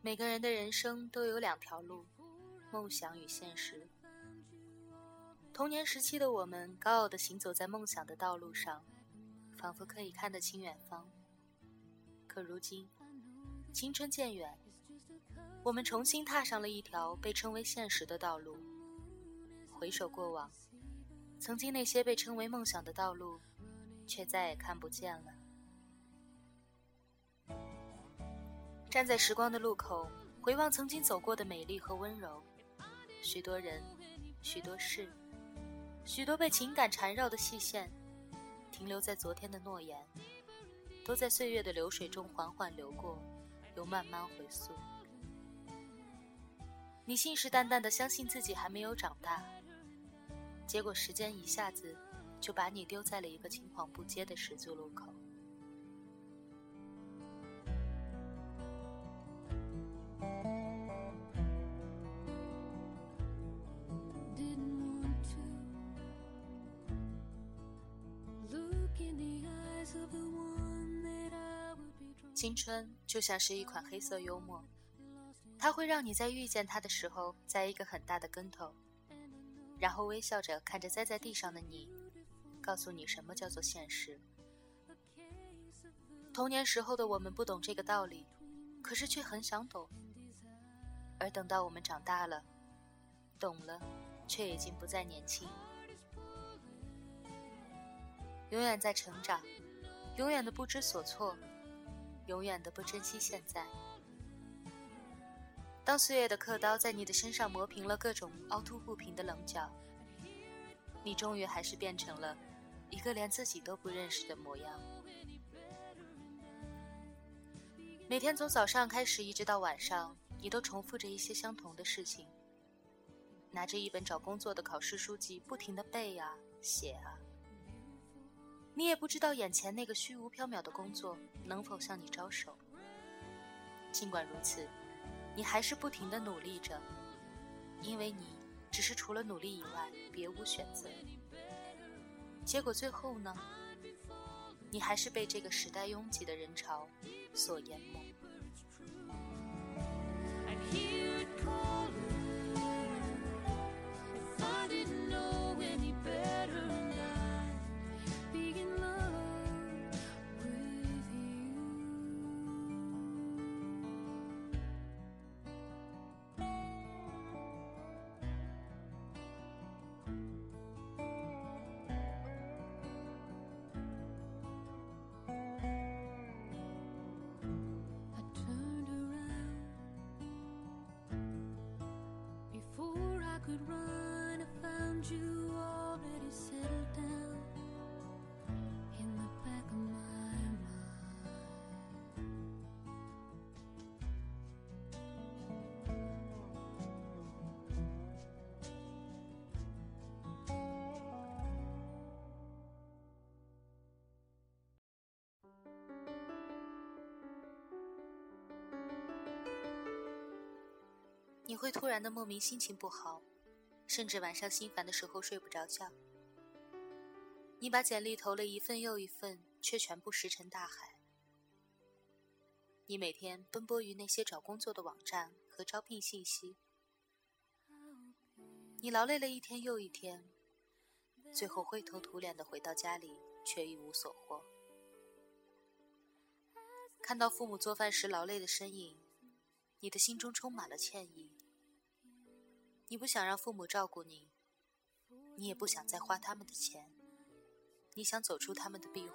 每个人的人生都有两条路，梦想与现实。童年时期的我们，高傲地行走在梦想的道路上，仿佛可以看得清远方。可如今，青春渐远，我们重新踏上了一条被称为现实的道路。回首过往，曾经那些被称为梦想的道路，却再也看不见了。站在时光的路口，回望曾经走过的美丽和温柔，许多人，许多事，许多被情感缠绕的细线，停留在昨天的诺言，都在岁月的流水中缓缓流过，又慢慢回溯。你信誓旦旦的相信自己还没有长大，结果时间一下子就把你丢在了一个青黄不接的十字路口。青春就像是一款黑色幽默，它会让你在遇见它的时候栽一个很大的跟头，然后微笑着看着栽在地上的你，告诉你什么叫做现实。童年时候的我们不懂这个道理，可是却很想懂。而等到我们长大了，懂了，却已经不再年轻，永远在成长，永远的不知所措。永远的不珍惜现在。当岁月的刻刀在你的身上磨平了各种凹凸不平的棱角，你终于还是变成了一个连自己都不认识的模样。每天从早上开始一直到晚上，你都重复着一些相同的事情，拿着一本找工作的考试书籍，不停的背啊写啊。你也不知道眼前那个虚无缥缈的工作能否向你招手。尽管如此，你还是不停的努力着，因为你只是除了努力以外别无选择。结果最后呢？你还是被这个时代拥挤的人潮所淹没。你会突然的莫名心情不好，甚至晚上心烦的时候睡不着觉。你把简历投了一份又一份，却全部石沉大海。你每天奔波于那些找工作的网站和招聘信息，你劳累了一天又一天，最后灰头土脸的回到家里，却一无所获。看到父母做饭时劳累的身影，你的心中充满了歉意。你不想让父母照顾你，你也不想再花他们的钱，你想走出他们的庇护，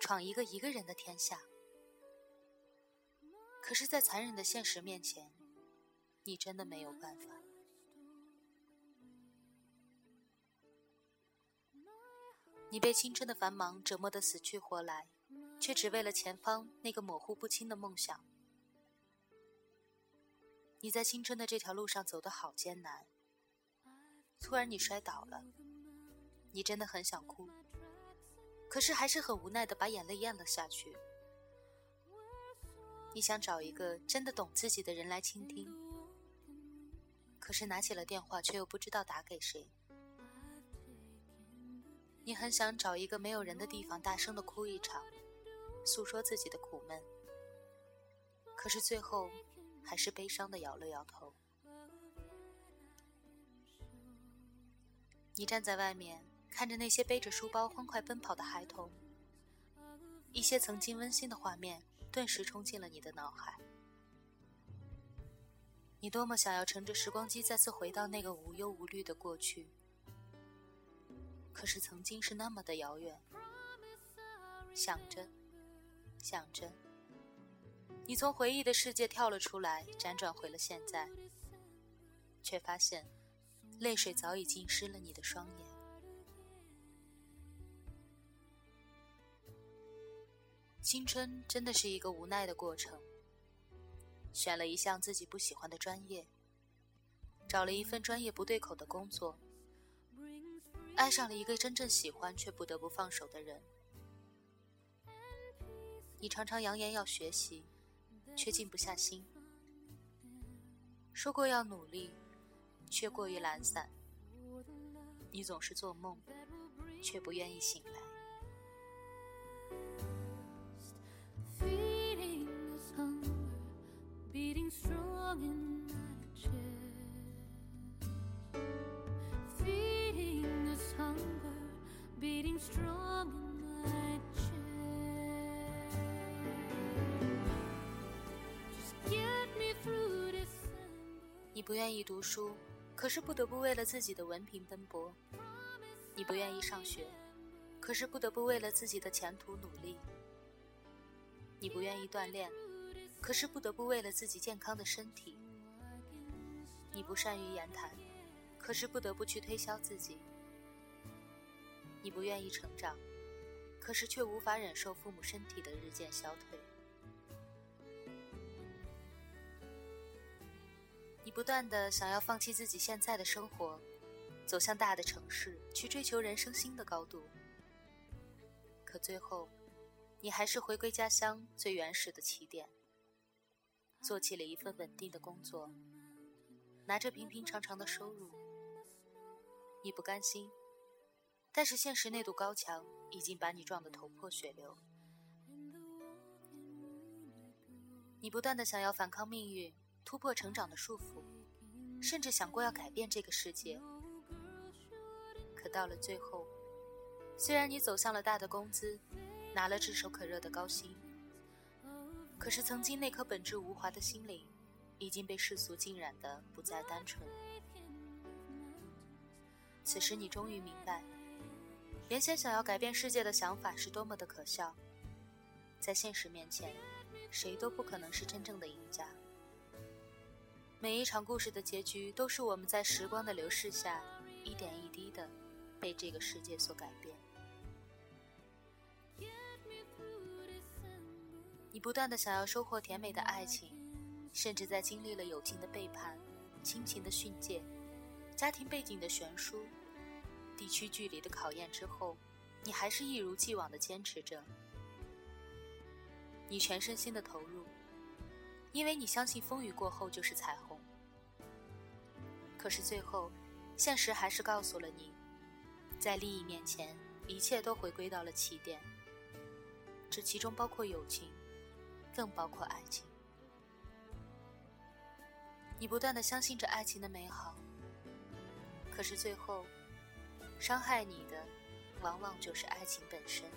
闯一个一个人的天下。可是，在残忍的现实面前，你真的没有办法。你被青春的繁忙折磨得死去活来，却只为了前方那个模糊不清的梦想。你在青春的这条路上走得好艰难，突然你摔倒了，你真的很想哭，可是还是很无奈的把眼泪咽了下去。你想找一个真的懂自己的人来倾听，可是拿起了电话却又不知道打给谁。你很想找一个没有人的地方大声的哭一场，诉说自己的苦闷，可是最后。还是悲伤的摇了摇头。你站在外面，看着那些背着书包欢快奔跑的孩童，一些曾经温馨的画面顿时冲进了你的脑海。你多么想要乘着时光机再次回到那个无忧无虑的过去，可是曾经是那么的遥远。想着，想着，你从回忆的世界跳了出来，辗转回了现在，却发现，泪水早已浸湿了你的双眼。青春真的是一个无奈的过程。选了一项自己不喜欢的专业，找了一份专业不对口的工作，爱上了一个真正喜欢却不得不放手的人。你常常扬言要学习，却静不下心；说过要努力，却过于懒散。你总是做梦，却不愿意醒来。不愿意读书，可是不得不为了自己的文凭奔波；你不愿意上学，可是不得不为了自己的前途努力；你不愿意锻炼。可是不得不为了自己健康的身体，你不善于言谈，可是不得不去推销自己；你不愿意成长，可是却无法忍受父母身体的日渐消退；你不断的想要放弃自己现在的生活，走向大的城市去追求人生新的高度，可最后，你还是回归家乡最原始的起点。做起了一份稳定的工作，拿着平平常常的收入，你不甘心，但是现实那堵高墙已经把你撞得头破血流。你不断的想要反抗命运，突破成长的束缚，甚至想过要改变这个世界。可到了最后，虽然你走向了大的工资，拿了炙手可热的高薪。可是，曾经那颗本质无华的心灵，已经被世俗浸染的不再单纯。此时，你终于明白，原先想要改变世界的想法是多么的可笑。在现实面前，谁都不可能是真正的赢家。每一场故事的结局，都是我们在时光的流逝下，一点一滴的被这个世界所改变。你不断的想要收获甜美的爱情，甚至在经历了友情的背叛、亲情的训诫、家庭背景的悬殊、地区距离的考验之后，你还是一如既往的坚持着。你全身心的投入，因为你相信风雨过后就是彩虹。可是最后，现实还是告诉了你，在利益面前，一切都回归到了起点。这其中包括友情。更包括爱情。你不断的相信着爱情的美好，可是最后，伤害你的，往往就是爱情本身。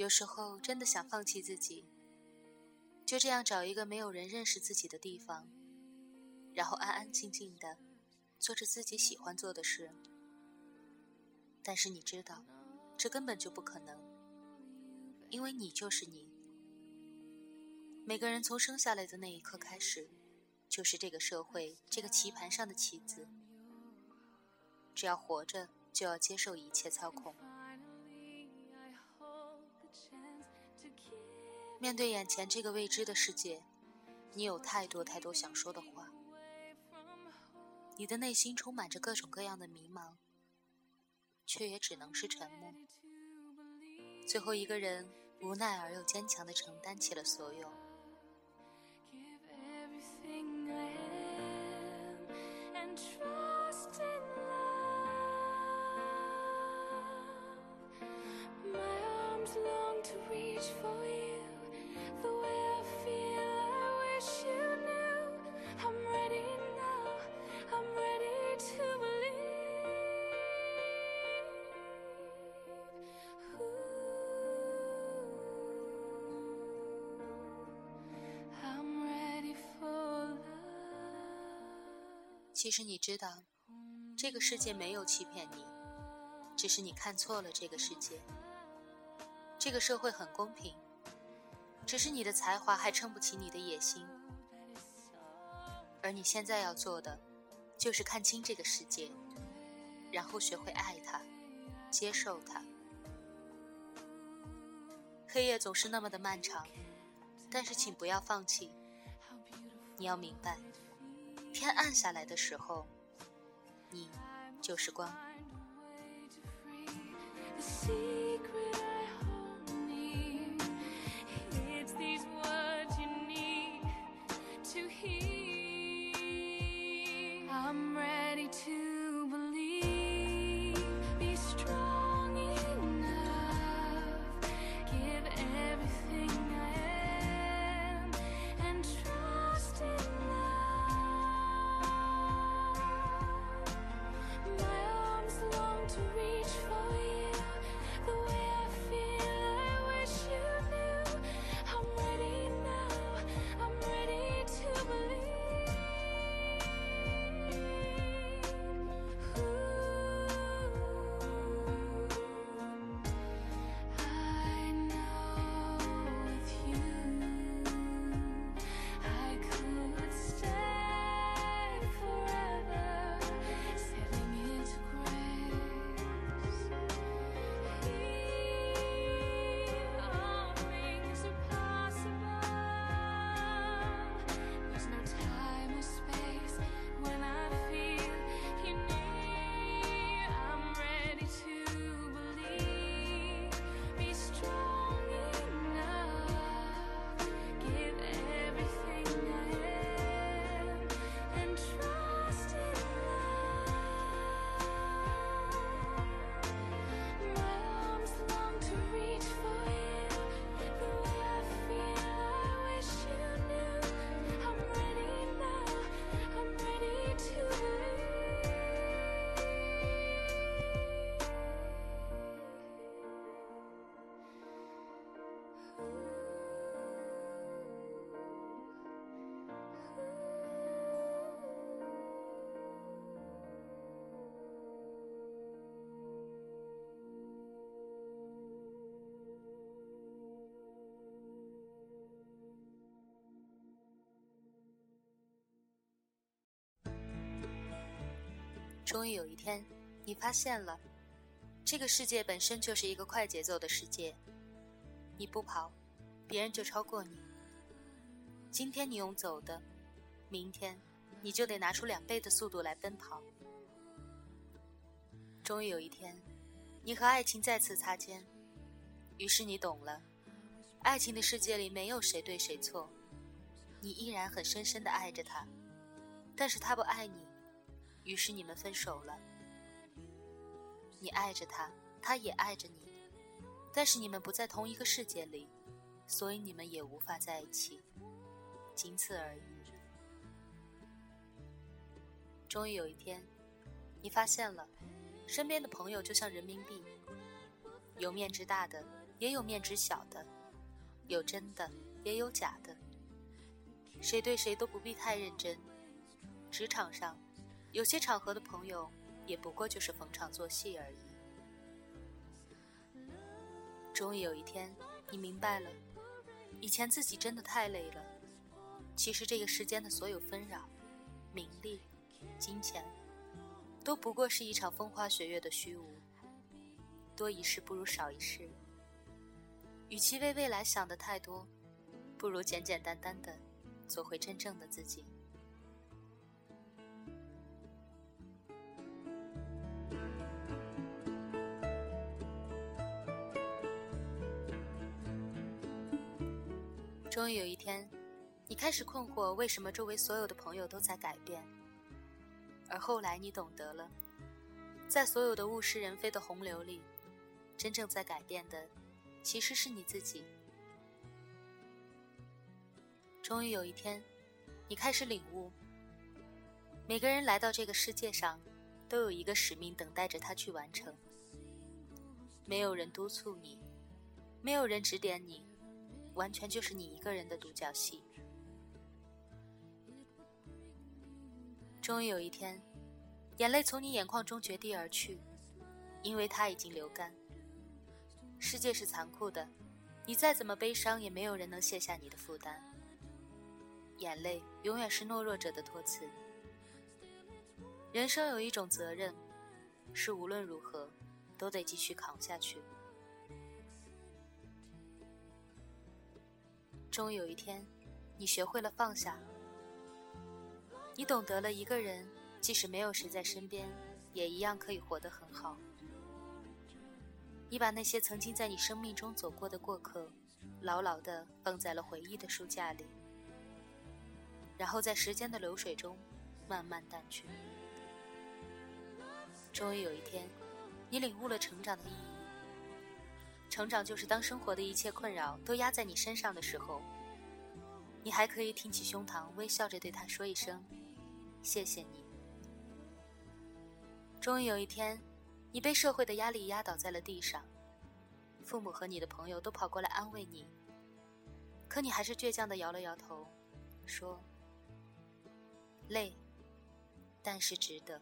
有时候真的想放弃自己，就这样找一个没有人认识自己的地方，然后安安静静的做着自己喜欢做的事。但是你知道，这根本就不可能，因为你就是你。每个人从生下来的那一刻开始，就是这个社会这个棋盘上的棋子。只要活着，就要接受一切操控。面对眼前这个未知的世界，你有太多太多想说的话，你的内心充满着各种各样的迷茫。却也只能是沉默。最后一个人无奈而又坚强地承担起了所有。其实你知道，这个世界没有欺骗你，只是你看错了这个世界。这个社会很公平，只是你的才华还撑不起你的野心。而你现在要做的，就是看清这个世界，然后学会爱它，接受它。黑夜总是那么的漫长，但是请不要放弃。你要明白。天暗下来的时候，你就是光。终于有一天，你发现了，这个世界本身就是一个快节奏的世界。你不跑，别人就超过你。今天你用走的，明天你就得拿出两倍的速度来奔跑。终于有一天，你和爱情再次擦肩，于是你懂了，爱情的世界里没有谁对谁错，你依然很深深的爱着他，但是他不爱你。于是你们分手了。你爱着他，他也爱着你，但是你们不在同一个世界里，所以你们也无法在一起，仅此而已。终于有一天，你发现了，身边的朋友就像人民币，有面值大的也有面值小的，有真的，也有假的。谁对谁都不必太认真。职场上，有些场合的朋友，也不过就是逢场作戏而已。终于有一天，你明白了，以前自己真的太累了。其实这个世间的所有纷扰、名利、金钱，都不过是一场风花雪月的虚无。多一事不如少一事。与其为未来想的太多，不如简简单单的做回真正的自己。终于有一天，你开始困惑为什么周围所有的朋友都在改变，而后来你懂得了，在所有的物是人非的洪流里，真正在改变的，其实是你自己。终于有一天，你开始领悟，每个人来到这个世界上，都有一个使命等待着他去完成。没有人督促你，没有人指点你。完全就是你一个人的独角戏。终于有一天，眼泪从你眼眶中决堤而去，因为它已经流干。世界是残酷的，你再怎么悲伤，也没有人能卸下你的负担。眼泪永远是懦弱者的托词。人生有一种责任，是无论如何都得继续扛下去。终于有一天，你学会了放下。你懂得了，一个人即使没有谁在身边，也一样可以活得很好。你把那些曾经在你生命中走过的过客，牢牢地放在了回忆的书架里，然后在时间的流水中慢慢淡去。终于有一天，你领悟了成长的意义。成长就是当生活的一切困扰都压在你身上的时候，你还可以挺起胸膛，微笑着对他说一声：“谢谢你。”终于有一天，你被社会的压力压倒在了地上，父母和你的朋友都跑过来安慰你，可你还是倔强的摇了摇头，说：“累，但是值得。”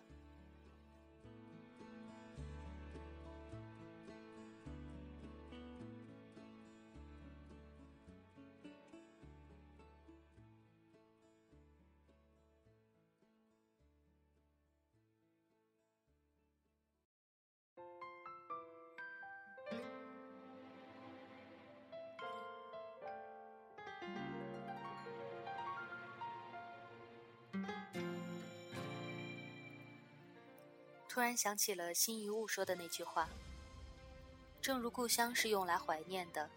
突然想起了辛夷坞说的那句话：“正如故乡是用来怀念的，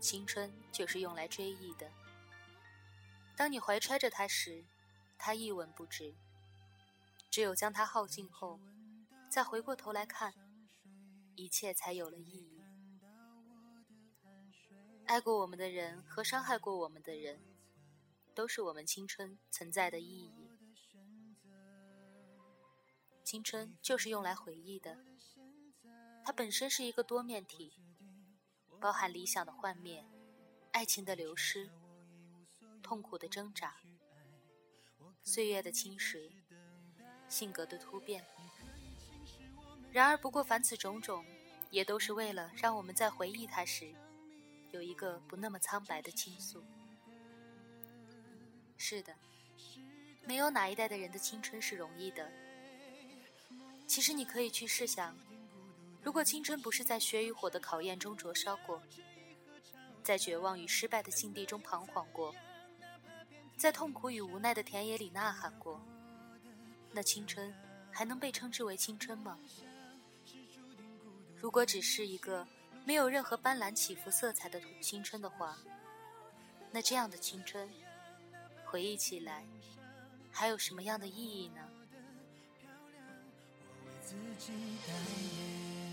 青春就是用来追忆的。当你怀揣着它时，它一文不值；只有将它耗尽后，再回过头来看，一切才有了意义。爱过我们的人和伤害过我们的人，都是我们青春存在的意义。”青春就是用来回忆的，它本身是一个多面体，包含理想的幻灭、爱情的流失、痛苦的挣扎、岁月的侵蚀、性格的突变。然而，不过凡此种种，也都是为了让我们在回忆它时，有一个不那么苍白的倾诉。是的，没有哪一代的人的青春是容易的。其实你可以去试想，如果青春不是在血与火的考验中灼烧过，在绝望与失败的境地中彷徨过，在痛苦与无奈的田野里呐喊过，那青春还能被称之为青春吗？如果只是一个没有任何斑斓起伏色彩的青春的话，那这样的青春，回忆起来，还有什么样的意义呢？自己代言。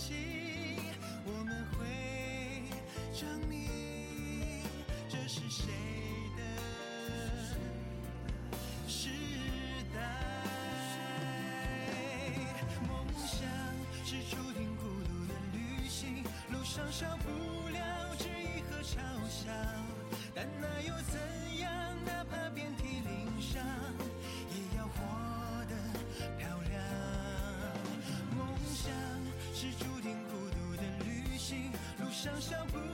情，我们会证明这是谁的时代。梦想是注定孤独的。旅行，路上少不想象，不